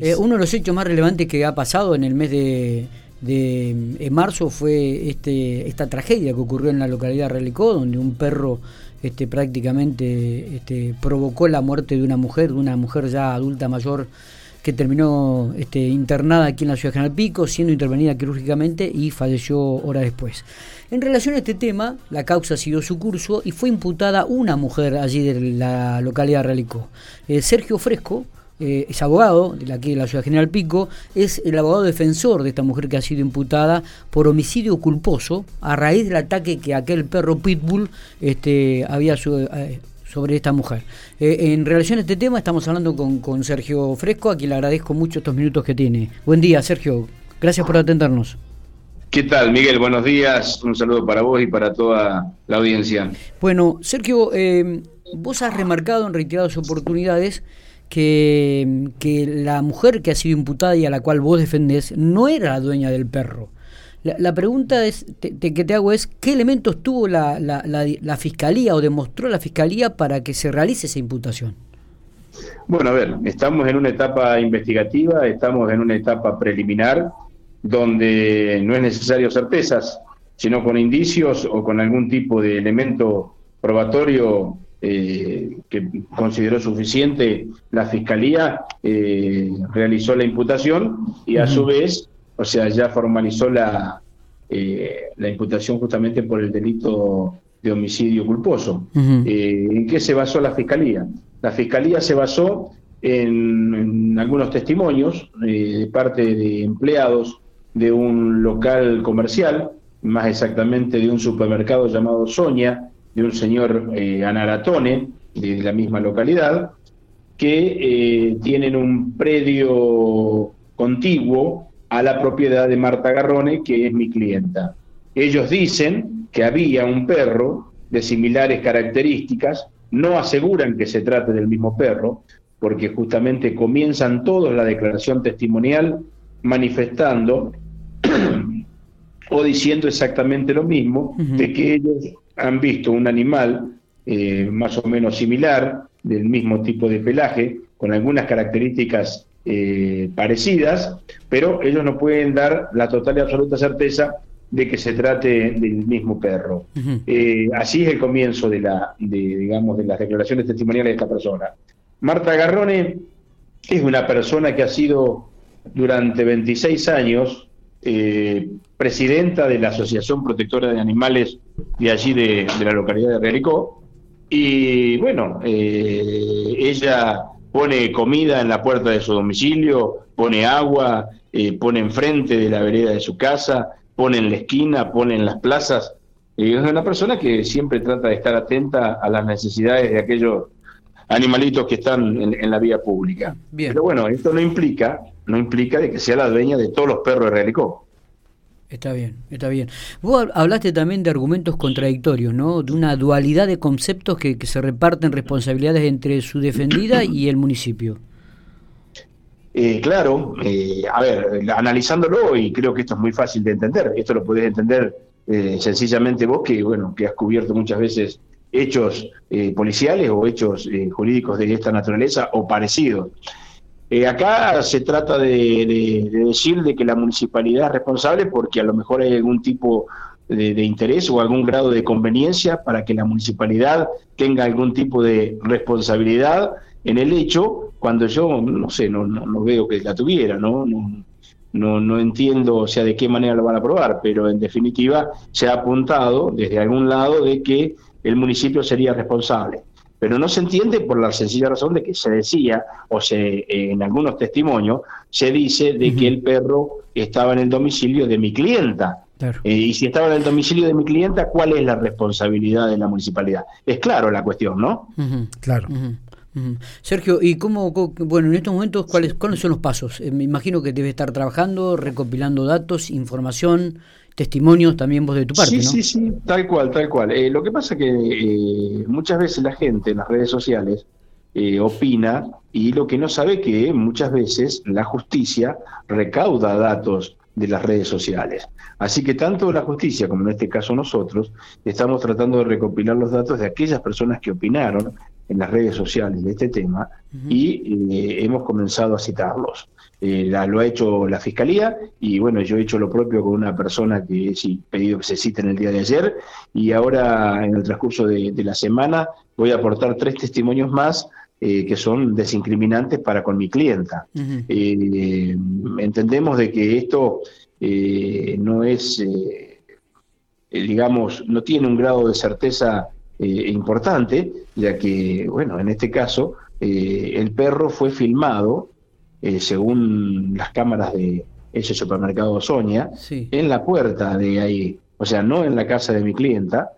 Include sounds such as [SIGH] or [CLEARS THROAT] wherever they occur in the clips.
Eh, uno de los hechos más relevantes que ha pasado en el mes de, de marzo fue este, esta tragedia que ocurrió en la localidad de Relicó, donde un perro este, prácticamente este, provocó la muerte de una mujer, de una mujer ya adulta mayor que terminó este, internada aquí en la ciudad de General Pico, siendo intervenida quirúrgicamente y falleció horas después. En relación a este tema, la causa siguió su curso y fue imputada una mujer allí de la localidad de Relicó. Eh, Sergio Fresco, eh, es abogado de aquí de la ciudad General Pico, es el abogado defensor de esta mujer que ha sido imputada por homicidio culposo a raíz del ataque que aquel perro Pitbull este, había eh, sobre esta mujer. Eh, en relación a este tema estamos hablando con, con Sergio Fresco, a quien le agradezco mucho estos minutos que tiene. Buen día, Sergio. Gracias por atendernos. ¿Qué tal, Miguel? Buenos días. Un saludo para vos y para toda la audiencia. Bueno, Sergio, vos has remarcado en reiteradas oportunidades que, la mujer que ha sido imputada y a la cual vos defendés no era la dueña del perro. La, pregunta es, que te hago es, ¿qué elementos tuvo la, la, la, Fiscalía o demostró la Fiscalía para que se realice esa imputación? Bueno, a ver, estamos en una etapa investigativa, estamos en una etapa preliminar, donde no es necesario certezas, sino con indicios o con algún tipo de elemento probatorio eh, que consideró suficiente la Fiscalía, eh, realizó la imputación y a su vez, o sea, ya formalizó la, eh, la imputación justamente por el delito de homicidio culposo. ¿En qué se basó la Fiscalía? La Fiscalía se basó en, algunos testimonios de parte de empleados de un local comercial, más exactamente de un supermercado llamado Soña, de un señor eh, Anaratone, de la misma localidad, que eh, tienen un predio contiguo a la propiedad de Marta Garrone, que es mi clienta. Ellos dicen que había un perro de similares características, no aseguran que se trate del mismo perro, porque justamente comienzan todos la declaración testimonial manifestando [CLEARS THROAT] o diciendo exactamente lo mismo, de que ellos han visto un animal eh, más o menos similar, del mismo tipo de pelaje, con algunas características eh, parecidas, pero ellos no pueden dar la total y absoluta certeza de que se trate del mismo perro. Eh, así es el comienzo de, la, de, digamos, de las declaraciones testimoniales de esta persona. Marta Garrone es una persona que ha sido durante 26 años presidenta de la Asociación Protectora de Animales de allí de, la localidad de Realicó. Y bueno, eh, ella pone comida en la puerta de su domicilio, pone agua, eh, pone enfrente de la vereda de su casa, pone en la esquina, pone en las plazas. Y es una persona que siempre trata de estar atenta a las necesidades de aquellos animalitos que están en, la vía pública. Pero bueno, esto no implica, no implica de que sea la dueña de todos los perros de Realicó. Está bien, está bien. Vos hablaste también de argumentos contradictorios, ¿no? De una dualidad de conceptos que, se reparten responsabilidades entre su defendida y el municipio. Eh, claro, eh, a ver, analizándolo, y creo que esto es muy fácil de entender, esto lo podés entender eh, sencillamente vos, que bueno, que has cubierto muchas veces hechos policiales o hechos jurídicos de esta naturaleza o parecidos. Eh, acá se trata de, decir de que la municipalidad es responsable porque a lo mejor hay algún tipo de, interés o algún grado de conveniencia para que la municipalidad tenga algún tipo de responsabilidad en el hecho, cuando yo, no sé, no, no, veo que la tuviera, ¿no? No, no entiendo, o sea, de qué manera lo van a aprobar, pero en definitiva se ha apuntado desde algún lado de que el municipio sería responsable pero no se entiende por la sencilla razón de que se decía, o se en algunos testimonios, se dice de que el perro estaba en el domicilio de mi clienta. Eh, y si estaba en el domicilio de mi clienta, ¿cuál es la responsabilidad de la municipalidad? Es claro la cuestión, ¿no? Claro. Sergio, ¿y cómo, bueno, en estos momentos, cuáles, cuáles son los pasos? Eh, me imagino que debe estar trabajando, recopilando datos, información, testimonios también vos de tu parte, sí, Sí, sí, tal cual, tal cual. Eh, lo que pasa es que eh, muchas veces la gente en las redes sociales eh, opina y lo que no sabe que muchas veces la justicia recauda datos de las redes sociales. Así que tanto la justicia como en este caso nosotros estamos tratando de recopilar los datos de aquellas personas que opinaron en las redes sociales de este tema y eh, hemos comenzado a citarlos. Eh, lo ha hecho la Fiscalía y bueno, yo he hecho lo propio con una persona que sí, pedido que se cite en el día de ayer y ahora en el transcurso de, la semana voy a aportar tres testimonios más eh, que son desincriminantes para con mi clienta. entendemos de que esto no es, digamos, no tiene un grado de certeza eh, importante, ya que, bueno, en este caso, eh, el perro fue filmado, eh, según las cámaras de ese supermercado Sonia, en la puerta de ahí, o sea, no en la casa de mi clienta,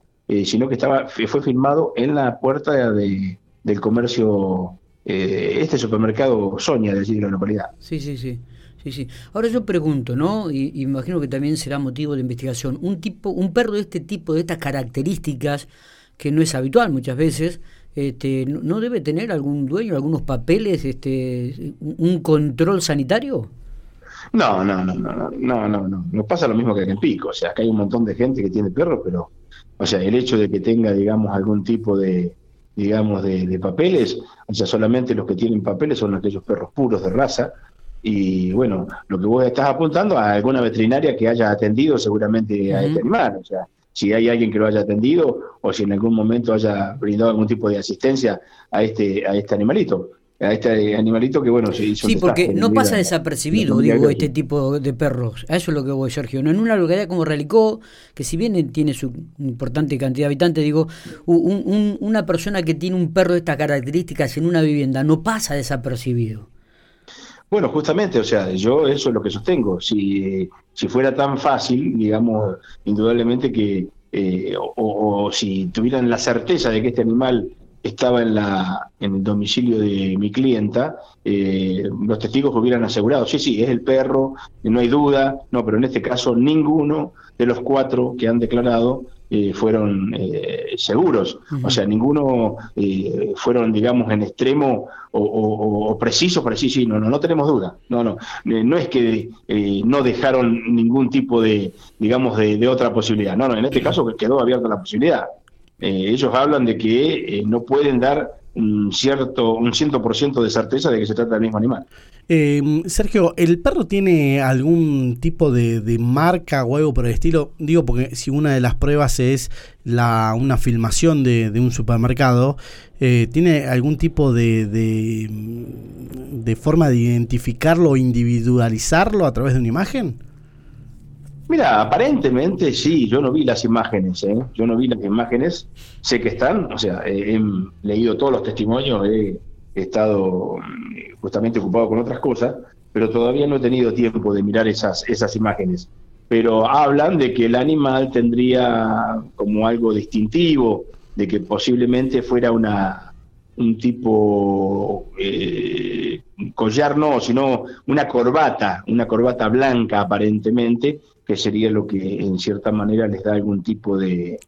sino que estaba fue filmado en la puerta de, del comercio, este supermercado Sonia de allí de la localidad. Sí, sí, sí. Sí, sí. Ahora yo pregunto, ¿no? Y, imagino que también será motivo de investigación. Un tipo, un perro de este tipo, de estas características, que no es habitual muchas veces, este, ¿no debe tener algún dueño algunos papeles, este, un control sanitario? No, no, no, no, no, no, no, no, pasa lo mismo que en Pico, o sea, acá hay un montón de gente que tiene perros, pero, o sea, el hecho de que tenga, digamos, algún tipo de, digamos, de, de papeles, o sea, solamente los que tienen papeles son aquellos perros puros de raza, y bueno, lo que vos estás apuntando a alguna veterinaria que haya atendido seguramente a este animal, o sea, si hay alguien que lo haya atendido o si en algún momento haya brindado algún tipo de asistencia a este, a este animalito a este animalito que bueno se hizo sí porque no pasa desapercibido digo este tipo de perros. A eso es lo que voy Sergio. No en una localidad como Relicó que si bien tiene su importante cantidad de habitantes digo una persona que tiene un perro de estas características en una vivienda no pasa desapercibido bueno, justamente, o sea, yo eso es lo que sostengo. Si, si fuera tan fácil, digamos, indudablemente que, eh, o, si tuvieran la certeza de que este animal estaba en, la, en el domicilio de mi clienta, eh, los testigos hubieran asegurado, sí, sí, es el perro, no hay duda, no, pero en este caso ninguno de los cuatro que han declarado eh, fueron eh, seguros. O sea, ninguno eh, fueron, digamos, en extremo o, precisos para decir, sí, no, no, no tenemos duda. No, no. no es que no dejaron ningún tipo de, digamos, de, otra posibilidad. No, no, en este caso quedó abierta la posibilidad. ellos hablan de que no pueden dar un cierto un ciento por ciento de certeza de que se trata del mismo animal. Eh, Sergio, ¿el perro tiene algún tipo de, marca o algo por el estilo? Digo, porque si una de las pruebas es la, una filmación de, un supermercado, eh, ¿tiene algún tipo de, de, de forma de identificarlo o individualizarlo a través de una imagen? Mira, aparentemente sí, yo no vi las imágenes, ¿eh? yo no vi las imágenes, sé que están, o sea, he leído todos los testimonios, he, estado mm, justamente ocupado con otras cosas, pero todavía no he tenido tiempo de mirar esas, esas imágenes. Pero hablan de que el animal tendría como algo distintivo, de que posiblemente fuera una un tipo eh, collar no, sino una corbata, una corbata blanca aparentemente, que sería lo que en cierta manera les da algún tipo de,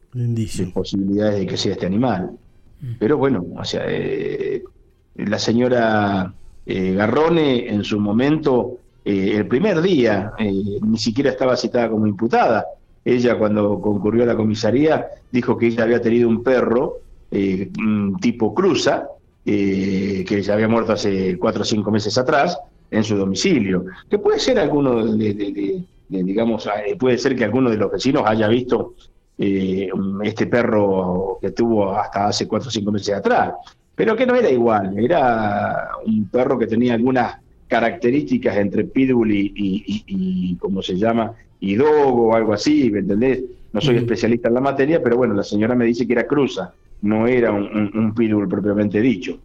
posibilidades de que sea este animal. Mm. Pero bueno, o sea, eh, la señora eh, Garrone en su momento, eh, el primer día, ni siquiera estaba citada como imputada. Ella cuando concurrió a la comisaría dijo que ella había tenido un perro tipo cruza, que ya había muerto hace cuatro o cinco meses atrás, en su domicilio, que puede ser alguno de digamos, eh, puede ser que alguno de los vecinos haya visto eh, este perro que tuvo hasta hace cuatro o cinco meses atrás, pero que no era igual, era un perro que tenía algunas características entre pitbull y, y, ¿cómo se llama? Y dogo o algo así, ¿me entendés? No soy especialista en la materia, pero bueno, la señora me dice que era cruza, no era un, un, pitbull propiamente dicho.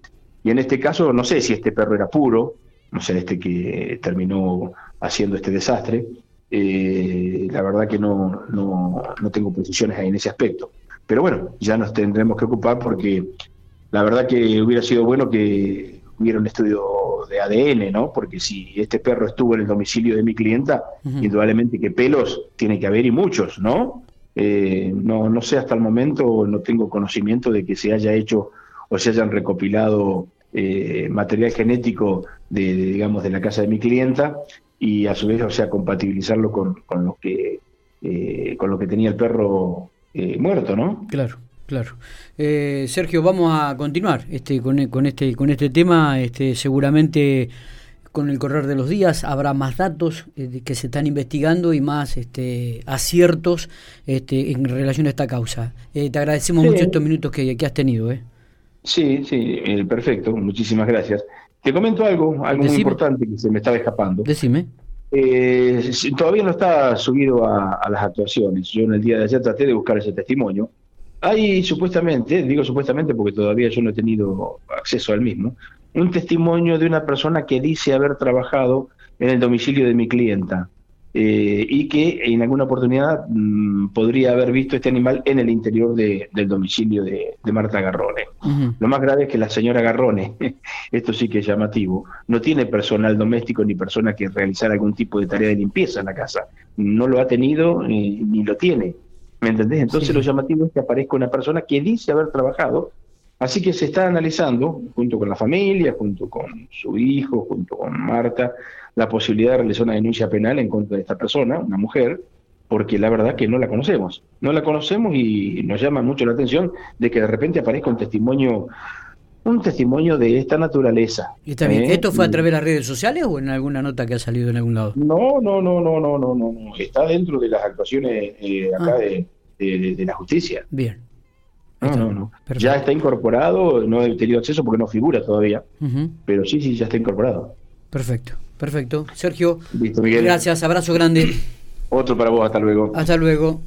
Y en este caso, no sé si este perro era puro, no sé, este que terminó haciendo este desastre, eh, la verdad que no, no, no tengo precisiones en ese aspecto. Pero bueno, ya nos tendremos que ocupar porque la verdad que hubiera sido bueno que hubiera un estudio de ADN, ¿no? Porque si este perro estuvo en el domicilio de mi clienta, indudablemente que pelos tiene que haber y muchos, ¿no? Eh, no, no sé hasta el momento, no tengo conocimiento de que se haya hecho o se hayan recopilado eh, material genético de, digamos, de la casa de mi clienta y a su vez, o sea, compatibilizarlo con, con lo que eh, con lo que tenía el perro eh, muerto, ¿no? Claro. Claro. Eh, Sergio, vamos a continuar este, con, con, este, con este tema. Este, seguramente con el correr de los días habrá más datos eh, que se están investigando y más este, aciertos este, en relación a esta causa. Eh, te agradecemos mucho estos minutos que, has tenido. ¿eh? Sí, sí, perfecto. Muchísimas gracias. Te comento algo, algo muy importante que se me estaba escapando. Decime. todavía no está subido a, a, las actuaciones. Yo en el día de ayer traté de buscar ese testimonio hay supuestamente, digo supuestamente porque todavía yo no he tenido acceso al mismo, un testimonio de una persona que dice haber trabajado en el domicilio de mi clienta eh, y que en alguna oportunidad mm, podría haber visto este animal en el interior del domicilio de, Marta Garrone. Lo más grave es que la señora Garrone, [LAUGHS] esto sí que es llamativo, no tiene personal doméstico ni persona que realizar algún tipo de tarea de limpieza en la casa. No lo ha tenido eh, ni lo tiene. ¿Me entendés? Entonces lo llamativo es que aparezca una persona que dice haber trabajado, así que se está analizando, junto con la familia, junto con su hijo, junto con Marta, la posibilidad de realizar una denuncia penal en contra de esta persona, una mujer, porque la verdad que no la conocemos. No la conocemos y nos llama mucho la atención de que de repente aparezca un testimonio un testimonio de esta naturaleza. está bien. ¿eh? ¿Esto fue a través de las redes sociales o en alguna nota que ha salido en algún lado? No, no, no, no, no, no, no. Está dentro de las actuaciones eh, acá ah. de, de, la justicia. Bien. No, no, no. Ya está incorporado, no he tenido acceso porque no figura todavía, pero sí, sí, ya está incorporado. Perfecto, perfecto. Sergio, Listo, Miguel. gracias, abrazo grande. Otro para vos, hasta luego. Hasta luego.